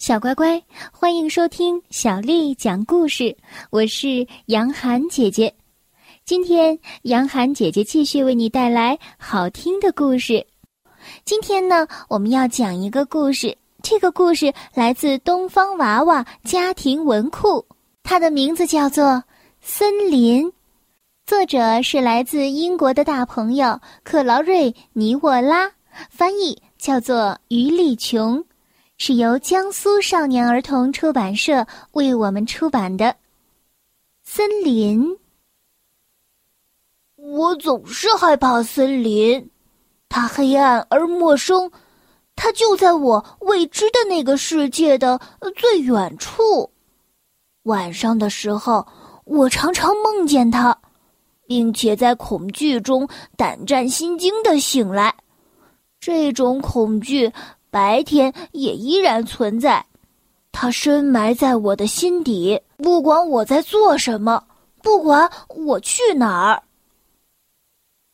小乖乖，欢迎收听小丽讲故事。我是杨涵姐姐，今天杨涵姐姐继续为你带来好听的故事。今天呢，我们要讲一个故事，这个故事来自东方娃娃家庭文库，它的名字叫做《森林》，作者是来自英国的大朋友克劳瑞尼沃拉，翻译叫做于丽琼。是由江苏少年儿童出版社为我们出版的《森林》。我总是害怕森林，它黑暗而陌生，它就在我未知的那个世界的最远处。晚上的时候，我常常梦见它，并且在恐惧中胆战心惊的醒来。这种恐惧。白天也依然存在，它深埋在我的心底。不管我在做什么，不管我去哪儿。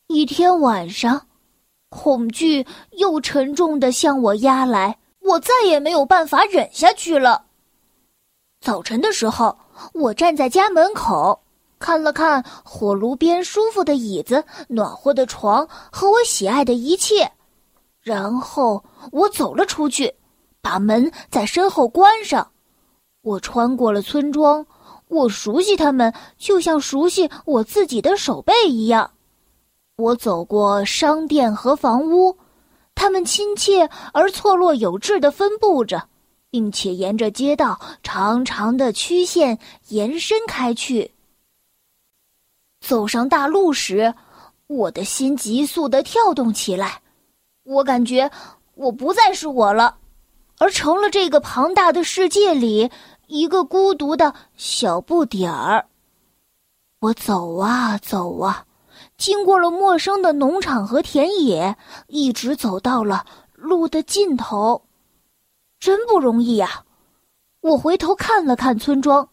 一天晚上，恐惧又沉重的向我压来，我再也没有办法忍下去了。早晨的时候，我站在家门口，看了看火炉边舒服的椅子、暖和的床和我喜爱的一切。然后我走了出去，把门在身后关上。我穿过了村庄，我熟悉他们，就像熟悉我自己的手背一样。我走过商店和房屋，它们亲切而错落有致的分布着，并且沿着街道长长的曲线延伸开去。走上大路时，我的心急速的跳动起来。我感觉我不再是我了，而成了这个庞大的世界里一个孤独的小不点儿。我走啊走啊，经过了陌生的农场和田野，一直走到了路的尽头。真不容易呀！我回头看了看村庄，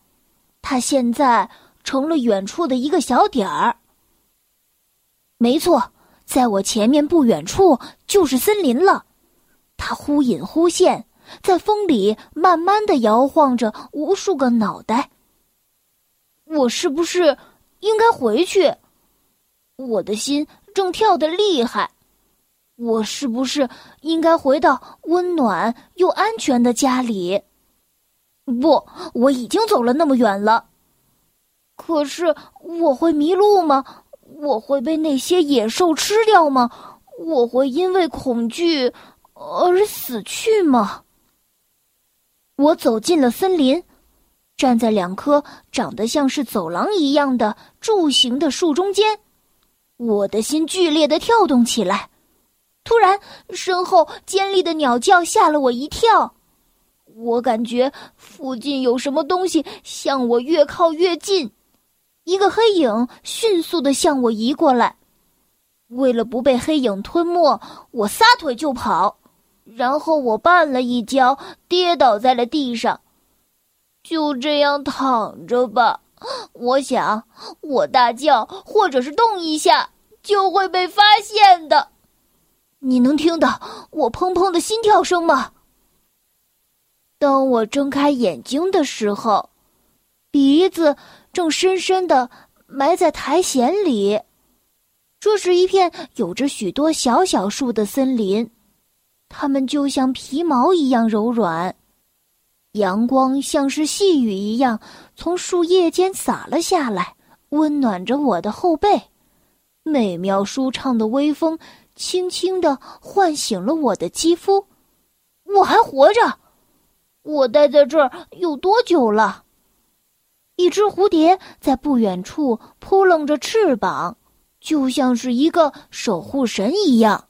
它现在成了远处的一个小点儿。没错。在我前面不远处就是森林了，它忽隐忽现，在风里慢慢的摇晃着无数个脑袋。我是不是应该回去？我的心正跳得厉害。我是不是应该回到温暖又安全的家里？不，我已经走了那么远了。可是我会迷路吗？我会被那些野兽吃掉吗？我会因为恐惧而死去吗？我走进了森林，站在两棵长得像是走廊一样的柱形的树中间，我的心剧烈的跳动起来。突然，身后尖利的鸟叫吓了我一跳，我感觉附近有什么东西向我越靠越近。一个黑影迅速的向我移过来，为了不被黑影吞没，我撒腿就跑，然后我绊了一跤，跌倒在了地上。就这样躺着吧，我想，我大叫或者是动一下，就会被发现的。你能听到我砰砰的心跳声吗？当我睁开眼睛的时候，鼻子。正深深的埋在苔藓里。这是一片有着许多小小树的森林，它们就像皮毛一样柔软。阳光像是细雨一样从树叶间洒了下来，温暖着我的后背。美妙舒畅的微风轻轻的唤醒了我的肌肤。我还活着。我待在这儿有多久了？只蝴蝶在不远处扑棱着翅膀，就像是一个守护神一样。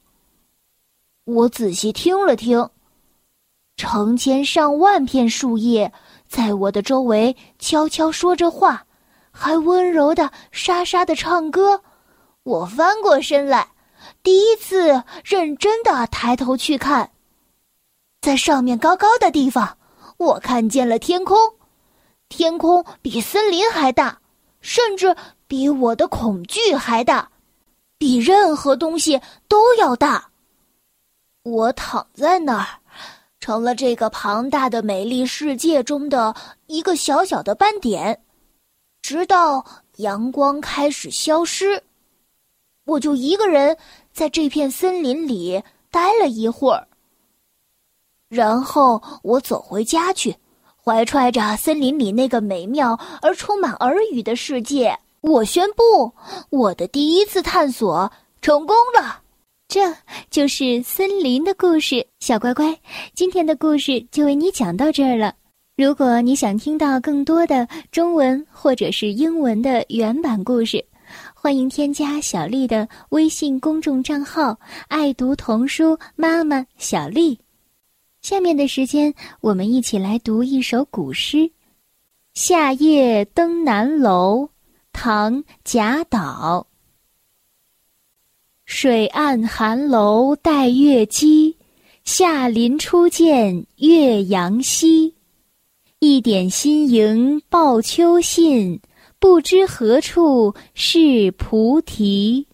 我仔细听了听，成千上万片树叶在我的周围悄悄说着话，还温柔的沙沙的唱歌。我翻过身来，第一次认真的抬头去看，在上面高高的地方，我看见了天空。天空比森林还大，甚至比我的恐惧还大，比任何东西都要大。我躺在那儿，成了这个庞大的美丽世界中的一个小小的斑点，直到阳光开始消失，我就一个人在这片森林里待了一会儿。然后我走回家去，怀揣着森林里那个美妙而充满耳语的世界，我宣布我的第一次探索成功了。这就是森林的故事，小乖乖，今天的故事就为你讲到这儿了。如果你想听到更多的中文或者是英文的原版故事，欢迎添加小丽的微信公众账号“爱读童书妈妈小丽”。下面的时间，我们一起来读一首古诗《夏夜登南楼》，唐·贾岛。水岸寒楼带月姬，夏林初见岳阳西。一点新萤报秋信，不知何处是菩提。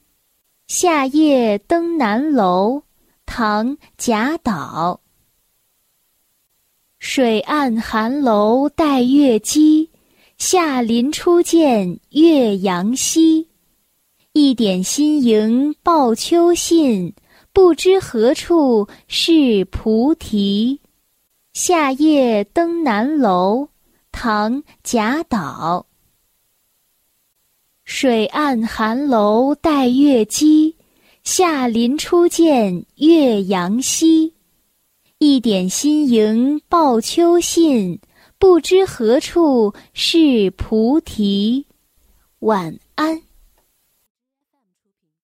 夏夜登南楼，唐·贾岛。水岸寒楼带月姬，夏林初见岳阳西。一点新萤报秋信，不知何处是菩提。夏夜登南楼，唐·贾岛。水岸寒楼带月姬，夏林初见岳阳西。一点新萤报秋信，不知何处是菩提。晚安。